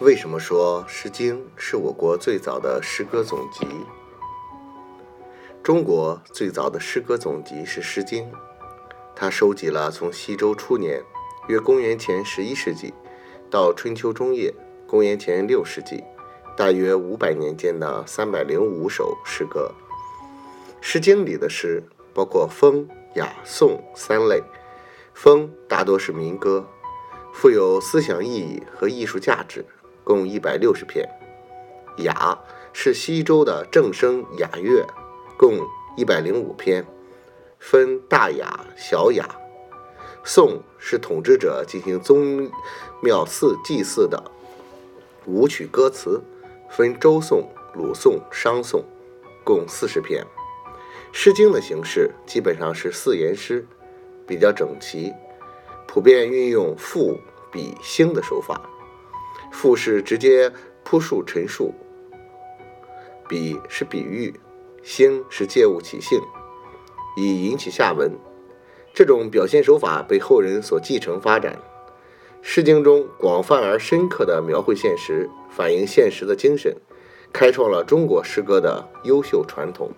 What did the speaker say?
为什么说《诗经》是我国最早的诗歌总集？中国最早的诗歌总集是《诗经》，它收集了从西周初年（约公元前十一世纪）到春秋中叶（公元前六世纪）大约五百年间的三百零五首诗歌。《诗经》里的诗包括风、雅、颂三类，风大多是民歌，富有思想意义和艺术价值。共一百六十篇，雅是西周的正声雅乐，共一百零五篇，分大雅、小雅。颂是统治者进行宗庙祀祭祀的舞曲歌词，分周颂、鲁颂、商颂，共四十篇。《诗经》的形式基本上是四言诗，比较整齐，普遍运用赋、比、兴的手法。赋是直接铺述陈述，比是比喻，兴是借物起兴，以引起下文。这种表现手法被后人所继承发展。《诗经》中广泛而深刻的描绘现实，反映现实的精神，开创了中国诗歌的优秀传统。